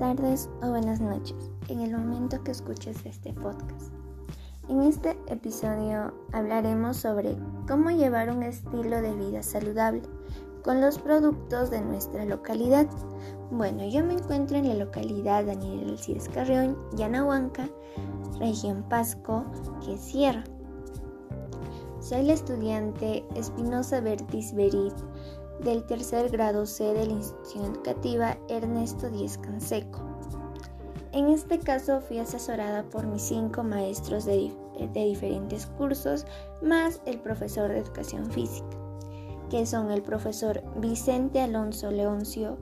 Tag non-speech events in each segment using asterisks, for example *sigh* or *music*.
tardes o buenas noches en el momento que escuches este podcast. En este episodio hablaremos sobre cómo llevar un estilo de vida saludable con los productos de nuestra localidad. Bueno, yo me encuentro en la localidad Daniel Alcides Carrión, Yanahuanca, región Pasco, que cierra. Soy la estudiante Espinosa Bertis Berit del tercer grado C de la institución educativa Ernesto Díez Canseco. En este caso fui asesorada por mis cinco maestros de, de diferentes cursos, más el profesor de educación física que son el profesor Vicente Alonso Leoncio,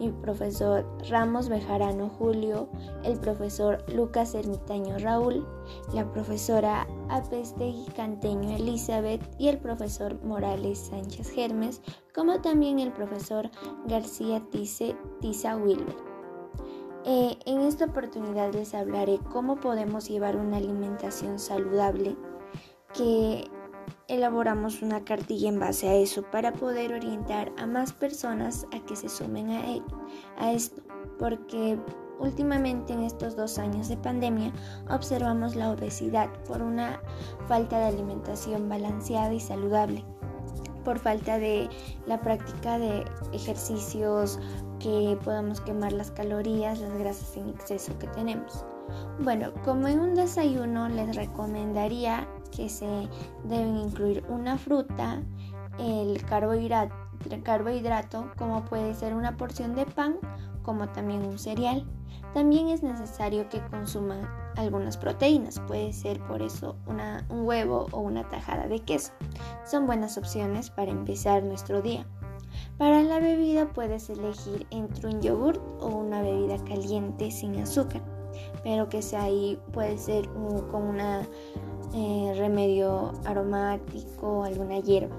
el profesor Ramos Bejarano Julio, el profesor Lucas Ermitaño Raúl, la profesora Apestegui Canteño Elizabeth y el profesor Morales Sánchez Germes, como también el profesor García Tiza Wilber. Eh, en esta oportunidad les hablaré cómo podemos llevar una alimentación saludable que elaboramos una cartilla en base a eso para poder orientar a más personas a que se sumen a, a esto, porque últimamente en estos dos años de pandemia observamos la obesidad por una falta de alimentación balanceada y saludable, por falta de la práctica de ejercicios que podamos quemar las calorías, las grasas en exceso que tenemos. Bueno, como en un desayuno les recomendaría que se deben incluir una fruta, el carbohidrato, como puede ser una porción de pan, como también un cereal. También es necesario que consuman algunas proteínas, puede ser por eso un huevo o una tajada de queso. Son buenas opciones para empezar nuestro día. Para la bebida puedes elegir entre un yogurt o una bebida caliente sin azúcar, pero que sea ahí puede ser con una eh, remedio aromático, alguna hierba.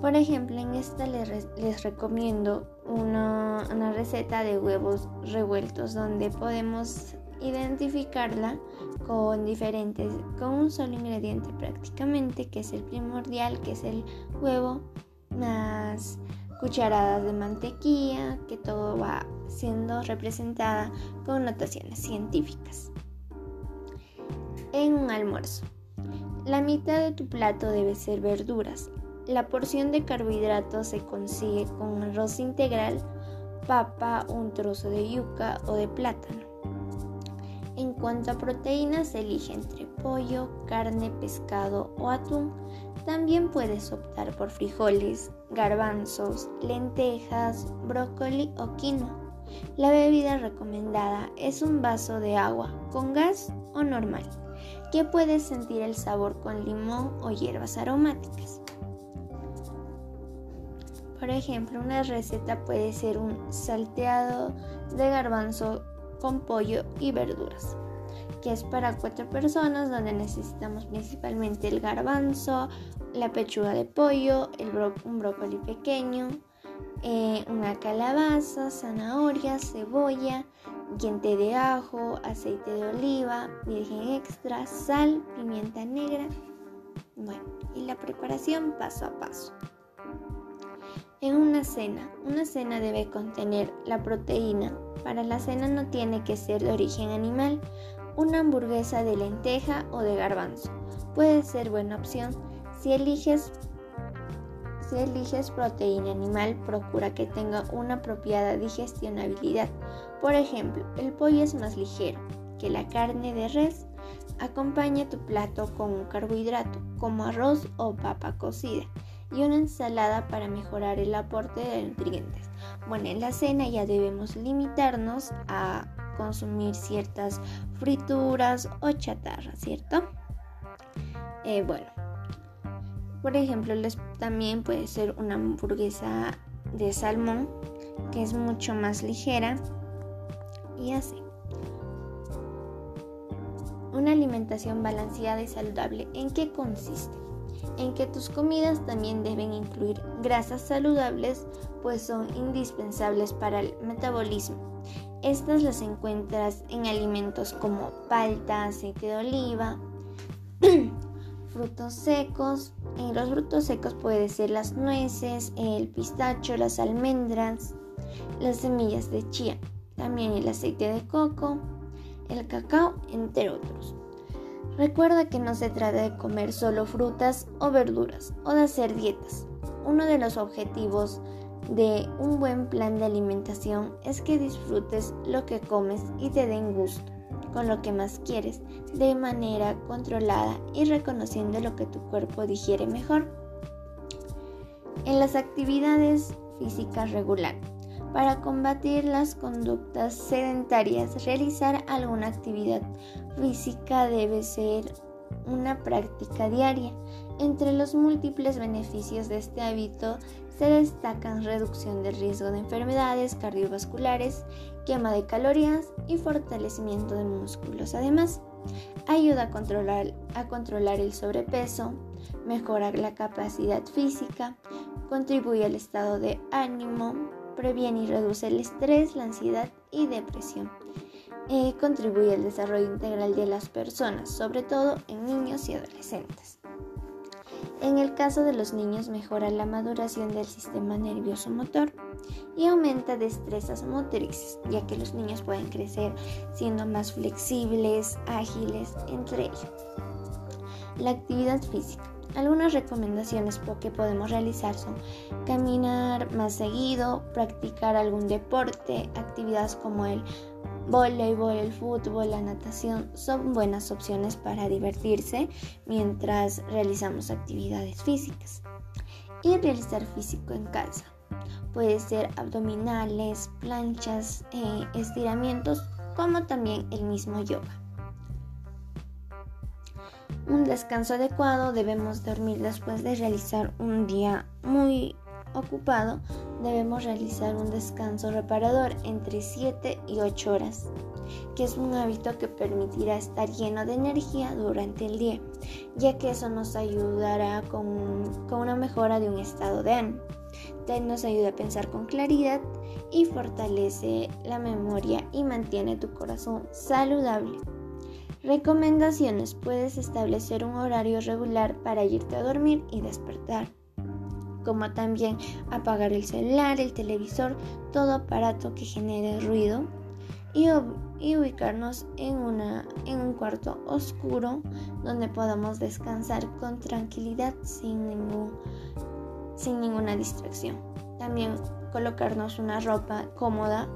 Por ejemplo, en esta les, recomiendo una, una, receta de huevos revueltos donde podemos identificarla con diferentes, con un solo ingrediente prácticamente, que es el primordial, que es el huevo, más cucharadas de mantequilla, que todo va siendo representada con notaciones científicas un almuerzo. La mitad de tu plato debe ser verduras. La porción de carbohidratos se consigue con arroz integral, papa, un trozo de yuca o de plátano. En cuanto a proteínas, elige entre pollo, carne, pescado o atún. También puedes optar por frijoles, garbanzos, lentejas, brócoli o quinoa. La bebida recomendada es un vaso de agua con gas o normal que puedes sentir el sabor con limón o hierbas aromáticas. Por ejemplo, una receta puede ser un salteado de garbanzo con pollo y verduras, que es para cuatro personas donde necesitamos principalmente el garbanzo, la pechuga de pollo, el un brócoli pequeño, eh, una calabaza, zanahoria, cebolla, diente de ajo, aceite de oliva, virgen extra, sal, pimienta negra. Bueno, y la preparación paso a paso. En una cena, una cena debe contener la proteína. Para la cena no tiene que ser de origen animal. Una hamburguesa de lenteja o de garbanzo puede ser buena opción si eliges si eliges proteína animal, procura que tenga una apropiada digestionabilidad. Por ejemplo, el pollo es más ligero que la carne de res. Acompaña tu plato con un carbohidrato, como arroz o papa cocida, y una ensalada para mejorar el aporte de nutrientes. Bueno, en la cena ya debemos limitarnos a consumir ciertas frituras o chatarras, ¿cierto? Eh, bueno, por ejemplo, les, también puede ser una hamburguesa de salmón que es mucho más ligera y así. Una alimentación balanceada y saludable, ¿en qué consiste? En que tus comidas también deben incluir grasas saludables, pues son indispensables para el metabolismo. Estas las encuentras en alimentos como palta, aceite de oliva, *clears throat* frutos secos. En los frutos secos puede ser las nueces, el pistacho, las almendras. las semillas de chía, también el aceite de coco, el cacao, entre otros. Recuerda que no se trata de comer solo frutas o verduras o de hacer dietas. Uno de los objetivos de un buen plan de alimentación es que disfrutes lo que comes y te den gusto con lo que más quieres de manera controlada y reconociendo lo que tu cuerpo digiere mejor. En las actividades físicas regulares para combatir las conductas sedentarias, realizar alguna actividad física debe ser una práctica diaria. Entre los múltiples beneficios de este hábito se destacan reducción del riesgo de enfermedades cardiovasculares, quema de calorías y fortalecimiento de músculos. Además, ayuda a controlar, a controlar el sobrepeso, mejorar la capacidad física, contribuye al estado de ánimo, previene y reduce el estrés, la ansiedad y depresión. Contribuye al desarrollo integral de las personas, sobre todo en niños y adolescentes. En el caso de los niños mejora la maduración del sistema nervioso motor y aumenta destrezas motrices, ya que los niños pueden crecer siendo más flexibles, ágiles, entre ellos. La actividad física. Algunas recomendaciones que podemos realizar son caminar más seguido, practicar algún deporte, actividades como el voleibol, el fútbol, la natación son buenas opciones para divertirse mientras realizamos actividades físicas. Y realizar físico en casa. Puede ser abdominales, planchas, eh, estiramientos, como también el mismo yoga un descanso adecuado, debemos dormir después de realizar un día muy ocupado, debemos realizar un descanso reparador entre 7 y 8 horas, que es un hábito que permitirá estar lleno de energía durante el día, ya que eso nos ayudará con, una mejora de un estado de ánimo. Nos ayuda a pensar con claridad y fortalece la memoria y mantiene tu corazón saludable. Recomendaciones. Puedes establecer un horario regular para irte a dormir y despertar, como también apagar el celular, el televisor, todo aparato que genere ruido y, ubicarnos en, una, en un cuarto oscuro donde podamos descansar con tranquilidad sin, ningún, sin ninguna distracción. También colocarnos una ropa cómoda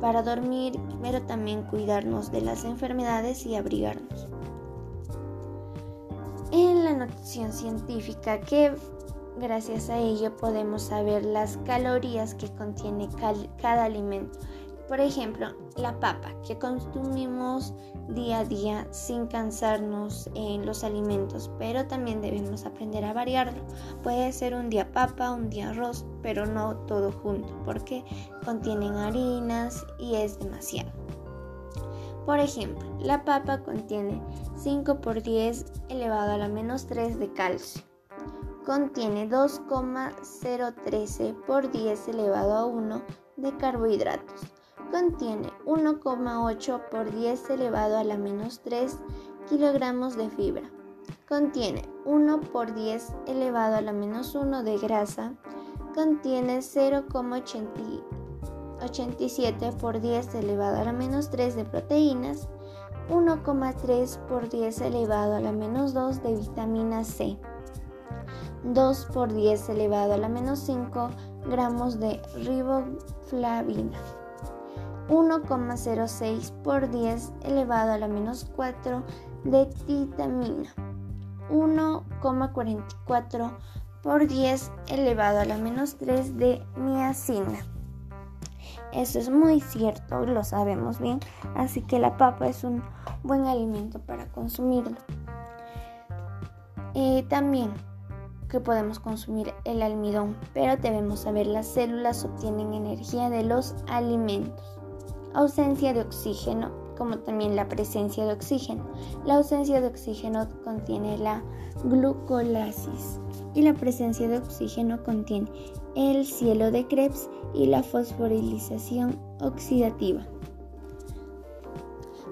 para dormir, pero también cuidarnos de las enfermedades y abrigarnos. En la notación científica que gracias a ello podemos saber las calorías que contiene cada alimento por ejemplo, la papa que consumimos día a día sin cansarnos en los alimentos, pero también debemos aprender a variarlo. Puede ser un día papa, un día arroz, pero no todo junto, porque contienen harinas y es demasiado. Por ejemplo, la papa contiene 5 por 10 elevado a la menos 3 de calcio. Contiene 2,013 por 10 elevado a 1 de carbohidratos contiene 1,8 por 10 elevado a la menos 3 kilogramos de fibra. Contiene 1 por 10 elevado a la menos 1 de grasa. Contiene 0,87 por 10 elevado a la menos 3 de proteínas. 1,3 por 10 elevado a la menos 2 de vitamina C. 2 por 10 elevado a la menos 5 gramos de riboflavina. 1,06 por 10 elevado a la menos 4 de titamina, 1,44 por 10 elevado a la menos 3 de niacina. Eso es muy cierto, lo sabemos bien, así que la papa es un buen alimento para consumirlo. Eh, también que podemos consumir el almidón, pero debemos saber las células obtienen energía de los alimentos ausencia de oxígeno, como también la presencia de oxígeno. La ausencia de oxígeno contiene la glucolasis y la presencia de oxígeno contiene el cielo de Krebs y la fosforilización oxidativa.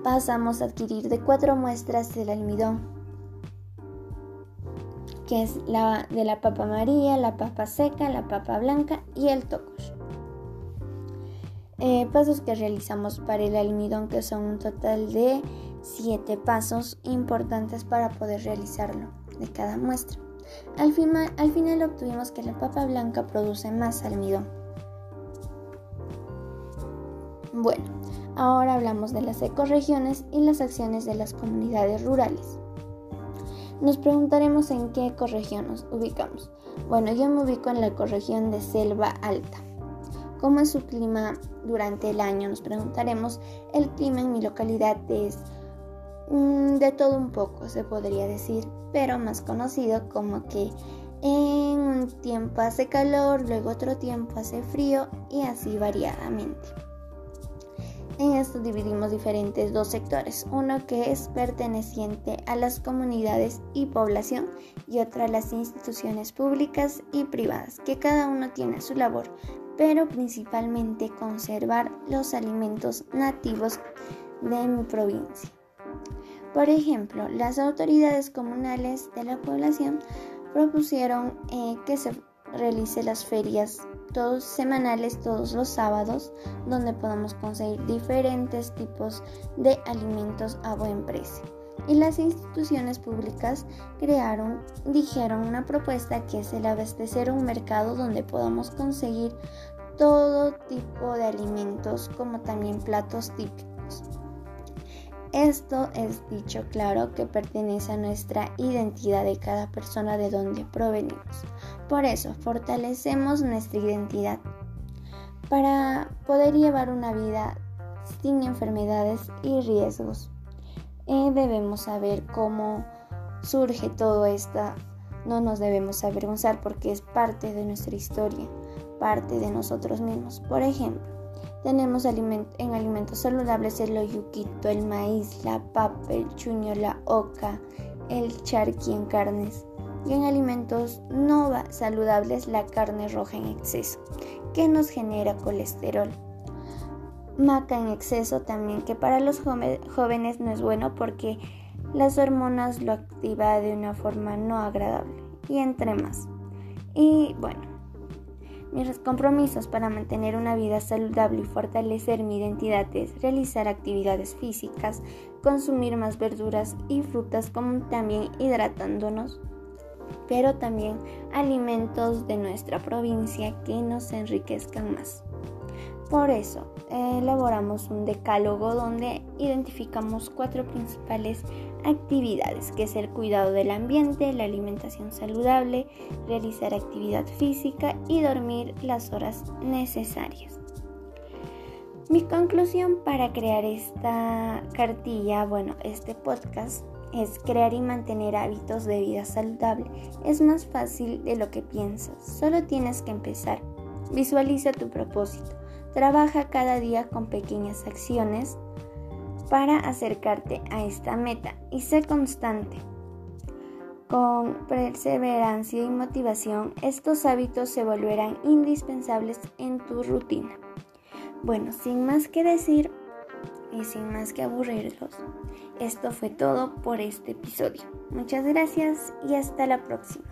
Pasamos a adquirir de cuatro muestras del almidón, que es la de la papa amarilla, la papa seca, la papa blanca y el tocosh. eh, pasos que realizamos para el almidón, que son un total de 7 pasos importantes para poder realizarlo de cada muestra. Al, al final obtuvimos que la papa blanca produce más almidón. Bueno, ahora hablamos de las ecorregiones y las acciones de las comunidades rurales. Nos preguntaremos en qué ecorregión nos ubicamos. Bueno, yo me ubico en la ecorregión de Selva Alta. ¿Cómo es su clima durante el año? Nos preguntaremos. El clima en mi localidad es mm, de todo un poco, se podría decir, pero más conocido como que en un tiempo hace calor, luego otro tiempo hace frío y así variadamente. En esto dividimos diferentes dos sectores, uno que es perteneciente a las comunidades y población y otra a las instituciones públicas y privadas, que cada uno tiene su labor, pero principalmente conservar los alimentos nativos de mi provincia. Por ejemplo, las autoridades comunales de la población propusieron eh, que se realice las ferias todos semanales todos los sábados donde podamos conseguir diferentes tipos de alimentos a buen precio. Y las instituciones públicas crearon, dijeron una propuesta que es el abastecer un mercado donde podamos conseguir todo tipo de alimentos como también platos típicos. Esto es dicho claro que pertenece a nuestra identidad de cada persona de donde provenimos. Por eso, fortalecemos nuestra identidad para poder llevar una vida sin enfermedades y riesgos. Eh, debemos saber cómo surge todo esto. No nos debemos avergonzar porque es parte de nuestra historia, parte de nosotros mismos. Por ejemplo, tenemos en alimentos saludables el oyuquito, el maíz, la papa, el chuño, la oca, el charqui en carnes. Y en alimentos no saludables la carne roja en exceso, que nos genera colesterol. Maca en exceso también, que para los jóvenes no es bueno porque las hormonas lo activa de una forma no agradable. Y entre más. Y bueno, mis compromisos para mantener una vida saludable y fortalecer mi identidad es realizar actividades físicas, consumir más verduras y frutas como también hidratándonos, pero también alimentos de nuestra provincia que nos enriquezcan más. Por eso, elaboramos un decálogo donde identificamos cuatro principales actividades, que es el cuidado del ambiente, la alimentación saludable, realizar actividad física y dormir las horas necesarias. Mi conclusión para crear esta cartilla, bueno, este podcast, es crear y mantener hábitos de vida saludable. Es más fácil de lo que piensas, solo tienes que empezar. Visualiza tu propósito Trabaja cada día con pequeñas acciones para acercarte a esta meta y sé constante. Con perseverancia y motivación, estos hábitos se volverán indispensables en tu rutina. Bueno, sin más que decir y sin más que aburrirlos, esto fue todo por este episodio. Muchas gracias y hasta la próxima.